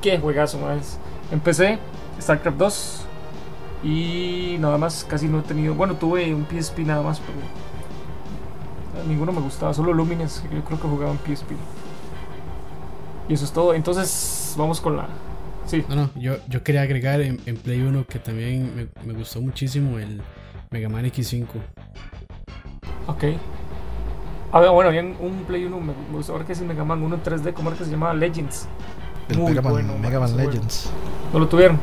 qué juegazo más. Empecé StarCraft 2 y nada más, casi no he tenido. Bueno, tuve un PSP nada más, pero ninguno me gustaba, solo Lumines. Yo creo que jugaba en PSP. Y eso es todo. Entonces, vamos con la. Sí. No, no, yo, yo quería agregar en, Play 1 que también me, me, gustó muchísimo el Mega Man X5. Ok. Ah, bueno, había un Play 1, me gustó ahora que es el Mega Man 1 en 3D, ¿cómo era que se llamaba? Legends. El Mega Man, Mega Man Legends. ¿No lo tuvieron?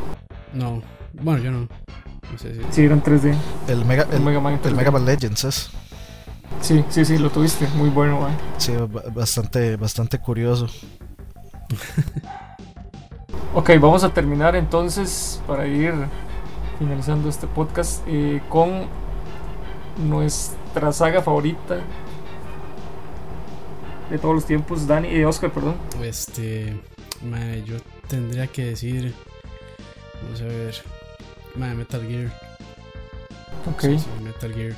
No, bueno, yo no. no sé si... Sí, era en 3D. El Mega, el, Mega, Man, el Mega Man Legends es. Sí, sí, sí, lo tuviste. Muy bueno, man. Sí, bastante, bastante curioso. ok, vamos a terminar entonces para ir finalizando este podcast eh, con nuestra saga favorita de todos los tiempos, Dani, y eh, Oscar, perdón. Este, yo tendría que decir, vamos a ver, Metal Gear. Ok. Metal Gear.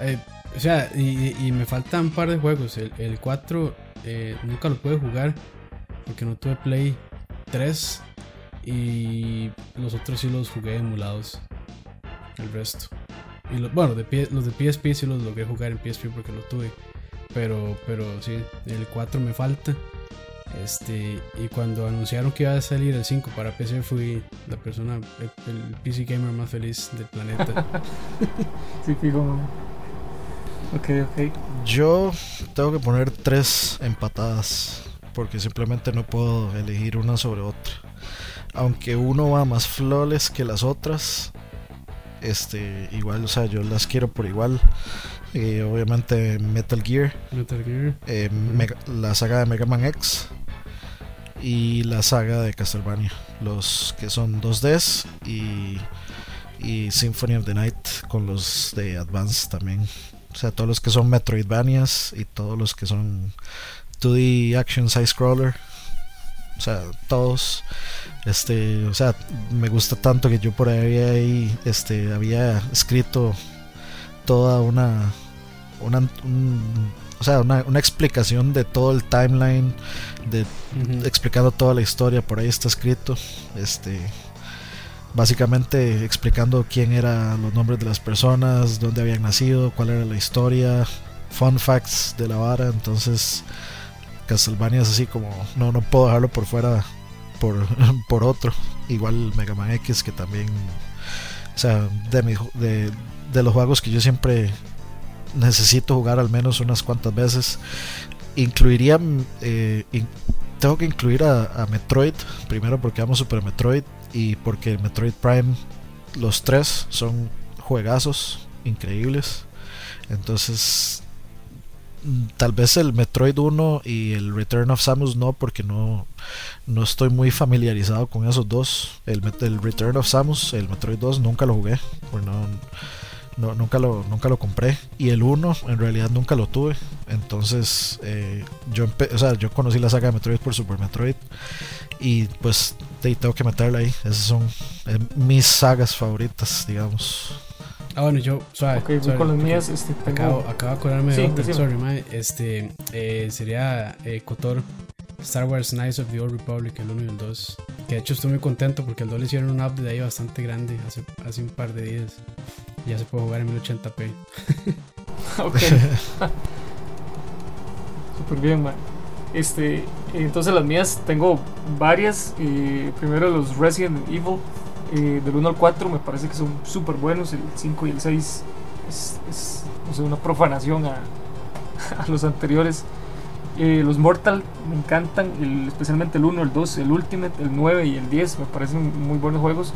Eh, o sea, y, me faltan un par de juegos. El, el 4 eh, nunca lo pude jugar porque no tuve Play 3 y los otros sí los jugué emulados. El resto. Y bueno, de, los de PSP sí los logré jugar en PSP porque lo tuve. Pero, pero sí, el 4 me falta. Este, y cuando anunciaron que iba a salir el 5 para PC, fui la persona, el, PC gamer más feliz del planeta. sí, fijo. Ok, ok. Yo tengo que poner tres empatadas. Porque simplemente no puedo elegir una sobre otra. Aunque uno va más flawless que las otras. Este, igual, o sea, yo las quiero por igual. Eh, obviamente Metal Gear, Metal Gear. Eh, la saga de Mega Man X y la saga de Castlevania, los que son 2Ds y, y Symphony of the Night con los de Advance también. O sea, todos los que son Metroidvanias y todos los que son 2D Action Side Scroller. O sea, todos. Este, o sea, me gusta tanto que yo por ahí este, había escrito toda una, una o sea, una, una, explicación de todo el timeline, de explicando toda la historia, por ahí está escrito, este, básicamente explicando quién eran los nombres de las personas, dónde habían nacido, cuál era la historia, fun facts de la vara, entonces Castlevania es así como, no, no puedo dejarlo por fuera por, por otro, igual Mega Man X que también, o sea, de, mi, de, de los juegos que yo siempre necesito jugar al menos unas cuantas veces. Incluiría, eh, tengo que incluir a, Metroid, primero porque amo Super Metroid y porque Metroid Prime, los tres son juegazos increíbles. Entonces, mm, tal vez el Metroid 1 y el Return of Samus no, porque no, no estoy muy familiarizado con esos dos. El, el Return of Samus, el Metroid 2, nunca lo jugué. Pues no, no, nunca, lo, nunca lo compré. Y el 1 en realidad nunca lo tuve. Entonces eh, yo, o sea, yo conocí la saga de Metroid por Super Metroid. Y pues tengo que meterla ahí. Esas son eh, mis sagas favoritas, digamos. Ah, bueno, yo, suave, con las mías, este, acabo, acabo, de acordarme de otro, sorry, este, eh, sería eh, Kotor, Star Wars Knights of the Old Republic, el 1 y el 2. Que de hecho estoy muy contento porque el 2 le hicieron un update ahí bastante grande hace, hace un par de días. Ya se puede jugar en 1080p. ok. Súper bien, man. Este, entonces las mías tengo varias. Eh, primero los Resident Evil eh, del 1 al 4 me parece que son súper buenos. El 5 y el 6 es, una profanación a, a los anteriores. Eh, los Mortal me encantan, especialmente el 1, el 2, el Ultimate, el 9 y el 10 me parecen muy buenos juegos.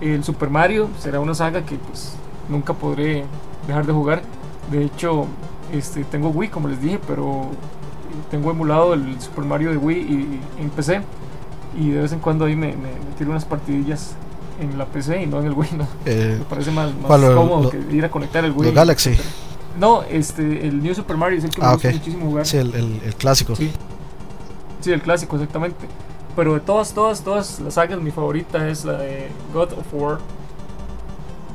El Super Mario será una saga que pues nunca podré dejar de jugar. De hecho, este, tengo Wii, como les dije, pero tengo emulado el Super Mario de Wii y, en PC. Y de vez en cuando ahí me, tiro unas partidillas en la PC y no en el Wii. Eh, me parece más, cómodo que ir a conectar el Wii. Galaxy. No, este, el New Super Mario es el que me Ah, gusta ok. muchísimo jugar. Sí, el, el- el clásico. Sí. Sí, el clásico, exactamente. Pero de todas, todas, todas las sagas, mi favorita es la de God of War.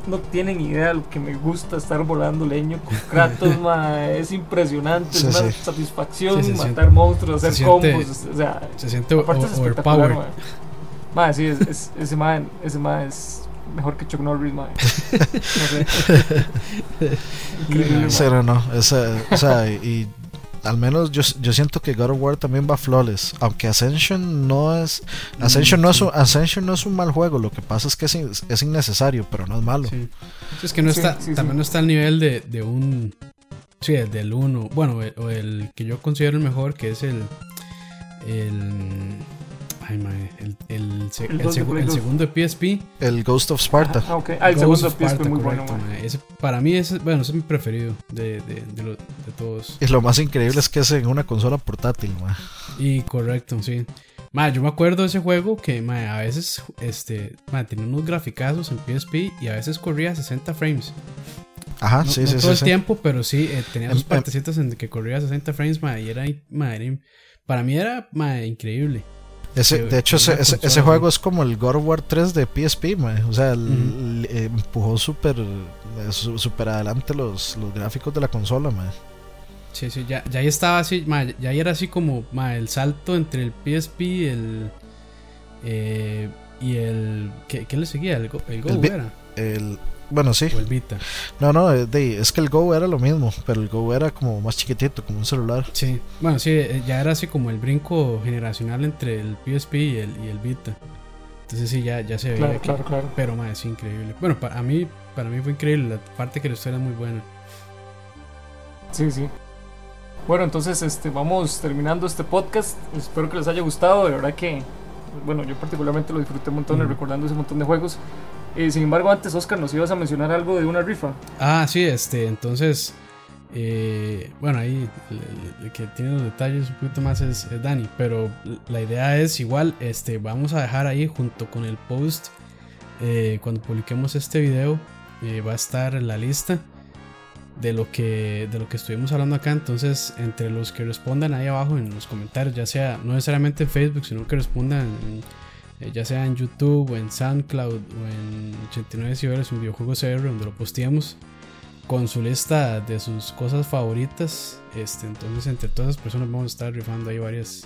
No tienen idea lo que me gusta estar volando leño con Kratos, ma, es impresionante, Sí, es una sí. satisfacción Sí, matar siente- monstruos, hacer siente- combos, o sea, Se siente aparte es espectacular, ma. Ma, sí, es, es- ese man, ese man es mejor que Chuck Norris, ma. No sé. Increíble, Sí, ma. no, no. esa- o sea, y al menos yo, yo siento que God of War también va flawless. Aunque Ascension no es. Ascension, no, es sí. un, Ascension no es un mal juego. Lo que pasa es que es, in- es innecesario, pero no es malo. Sí. Es que no Sí, está, sí, sí. también no está al nivel de, de un. Sí, el del 1. Bueno, el- o el que yo considero el mejor, que es el. El. Ay, mae, el, segundo de PSP. El Ghost of Sparta. Ah, ok. Ah, el Ghost segundo of muy correcto, mae. Ese- para mí, ese, bueno, ese es mi preferido de, de, de, lo- de todos. Y lo más increíble es que es en una consola portátil, ma. Y correcto, sí. Ma, yo me acuerdo de ese juego que ma, a veces este, ma, tenía unos graficazos en PSP y a veces corría a 60 frames. Ajá, no, sí, no sí, todo sí. el sí. tiempo, pero sí eh, tenía sus partecitas en que corría a 60 frames, ma, y era, ma, era para mí era ma, increíble. Ese, que- de hecho, ese, ese, juego es como el God of War 3 de PSP, ma. O sea, el- le empujó súper eh, su- súper adelante los, los gráficos de la consola, ma. Sí, sí, ya, ya ahí estaba así, ma, ya ahí era así como el salto entre el PSP el, eh, y el... ¿qué, qué le seguía? ¿El el Go El era? El, bueno, sí. ¿O el Vita? No, no, eh, de- es que el Go era lo mismo, pero el Go era como más chiquitito, como un celular. Sí, bueno, sí, eh, ya era así como el brinco generacional entre el PSP y el, y el Vita. Entonces sí, ya, ya se veía Claro, que- claro, claro. Pero ma, es increíble. Bueno, para a mí, para mí fue increíble. La parte que historia es muy buena. Sí, sí. Bueno, entonces este, vamos terminando este podcast. Espero que les haya gustado. De verdad que, bueno, yo particularmente lo disfruté un montón Ujú. recordando ese montón de juegos. Eh, sin embargo, antes, Oscar, nos ibas a mencionar algo de una rifa. Ah, sí, este, entonces, eh, bueno, ahí el, que tiene los detalles un poquito más es, es Dani, pero la idea es igual, este, vamos a dejar ahí junto con el post, eh, cuando publiquemos este video, eh, va a estar la lista de lo que de lo que estuvimos hablando acá, entonces entre los que respondan ahí abajo en los comentarios, ya sea no necesariamente en Facebook, sino que respondan en- eh, ya sea en YouTube o en SoundCloud o en 89 ciberes, un videojuego CR donde lo posteamos con su lista de sus cosas favoritas. Este, entonces entre todas esas personas vamos a estar rifando ahí varias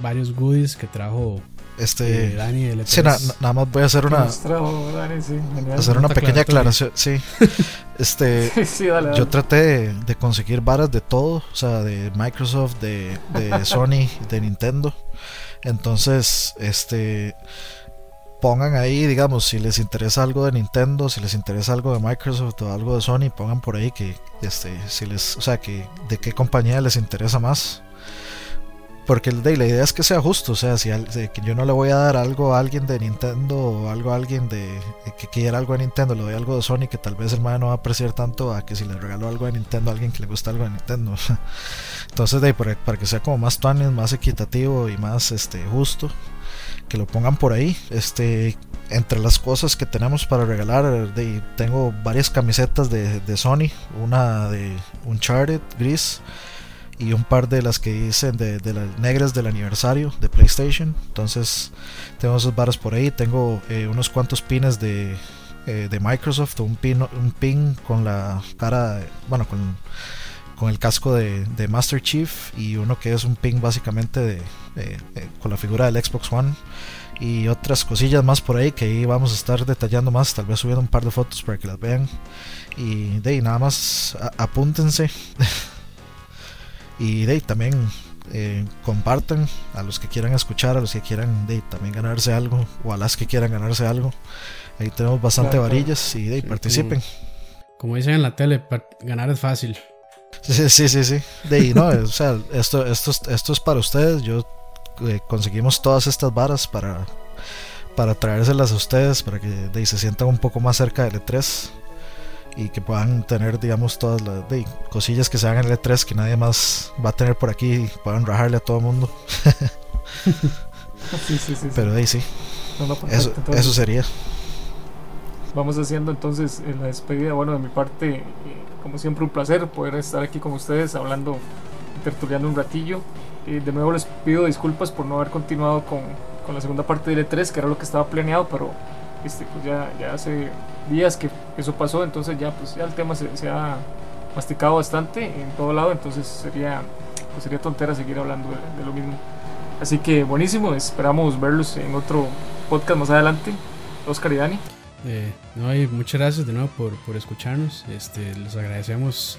varios goodies que trajo eh, Este. Dani de Sí, na- na- nada más voy a hacer una, trajo Dani, sí, hacer una pequeña aclaración. Sí. Este. Sí, sí, dale, dale. Yo traté de, de conseguir varas de todo, o sea, de Microsoft, de, de Sony, de Nintendo. Entonces, este, pongan ahí, digamos, si les interesa algo de Nintendo, si les interesa algo de Microsoft o algo de Sony, pongan por ahí que, este, si les, o sea, que de qué compañía les interesa más. Porque de, la idea es que sea justo, o sea, si, que yo no le voy a dar algo a alguien de Nintendo o algo a alguien de que quiera algo de Nintendo, le doy algo de Sony que tal vez el man no va a apreciar tanto a que si le regalo algo de Nintendo a alguien que le gusta algo de Nintendo. Entonces, de, para, que sea como más tuanis, más equitativo y más este justo, que lo pongan por ahí. Este, entre las cosas que tenemos para regalar, de, tengo varias camisetas de, de Sony, una de Uncharted gris y un par de las que dicen de, de las negras del aniversario de PlayStation. Entonces tengo esos varas por ahí. Tengo eh, unos cuantos pines de, eh, de Microsoft, un pin, un pin con la cara, bueno, con, con el casco de, de Master Chief y uno que es un pin básicamente de, eh, con la figura del Xbox One. Y otras cosillas más por ahí que ahí vamos a estar detallando más, tal vez subiendo un par de fotos para que las vean. Y de ahí nada más a- apúntense. Y de ahí también eh, compartan a los que quieran escuchar, a los que quieran de también ganarse algo, o a las que quieran ganarse algo. Ahí tenemos bastante Claro, varillas y de ahí Sí, participen. Como dicen en la tele, ganar es fácil. Sí, sí, sí, sí. De ahí, no, o sea, esto, esto, es- esto es para ustedes. Yo eh, conseguimos todas estas varas para, para traérselas a ustedes, para que de ahí, se sientan un poco más cerca del E3 y que puedan tener, digamos, todas las de cosillas que se hagan en el E3 que nadie más va a tener por aquí y puedan rajarle a todo el mundo. Sí, sí, sí. Pero ahí sí, No, no, eso, entonces, eso sería. vamos haciendo entonces en la despedida. Bueno, de mi parte, eh, como siempre, un placer poder estar aquí con ustedes hablando, tertuliando un ratillo. Eh, de nuevo les pido disculpas por no haber continuado con, con la segunda parte de E3, que era lo que estaba planeado, pero este, pues ya, ya hace días que eso pasó, entonces ya, pues ya el tema se, se ha masticado bastante en todo lado, entonces sería, pues sería tontera seguir hablando de, de lo mismo. Así que buenísimo, esperamos verlos en otro podcast más adelante. Oscar y Dani. Eh, no, y muchas gracias de nuevo por, por escucharnos. Este, les agradecemos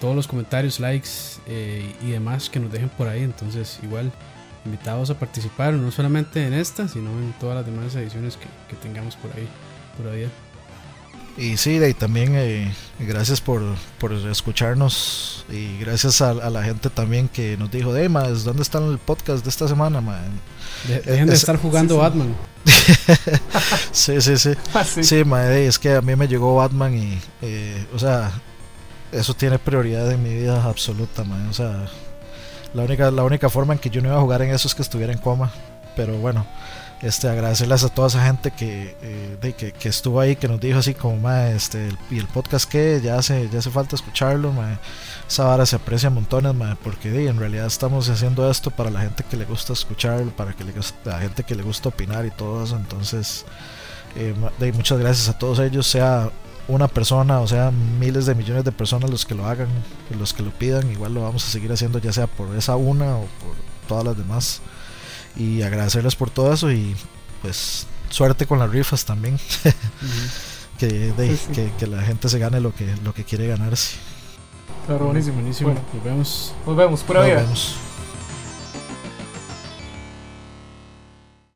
todos los comentarios, likes eh, y demás que nos dejen por ahí. Entonces, igual, invitados a participar, no solamente en esta, sino en todas las demás ediciones que, que tengamos por ahí, por ahí. Y sí, y también eh, gracias por, por, escucharnos y gracias a, a, la gente también que nos dijo, hey, más, ¿dónde está el podcast de esta semana? Man? De, dejen de estar jugando sí, Batman. sí, sí, sí. Ah, sí, sí es que a mí me llegó Batman y, eh, o sea, eso tiene prioridad en mi vida absoluta, man. O sea, la única, la única forma en que yo no iba a jugar en eso es que estuviera en coma. Pero bueno, este, agradecerles a toda esa gente que, eh, de, que, que, estuvo ahí, que nos dijo así como, ma, este, y el podcast que ya hace, ya hace falta escucharlo, ma, esa vara se aprecia montones, ma, porque de, en realidad estamos haciendo esto para la gente que le gusta escucharlo, para que le, la gente que le gusta opinar y todo eso, entonces, eh, muchas gracias a todos ellos, sea una persona o sea miles de millones de personas los que lo hagan, los que lo pidan, igual lo vamos a seguir haciendo ya sea por esa una o por todas las demás y agradecerles por todo eso y pues suerte con las rifas también. uh -huh. que, de, que, que, la gente se gane lo que, lo que quiere ganarse. Claro, buenísimo. Buenísimo. Bueno, nos vemos. Nos vemos, pura Nos vida. vemos.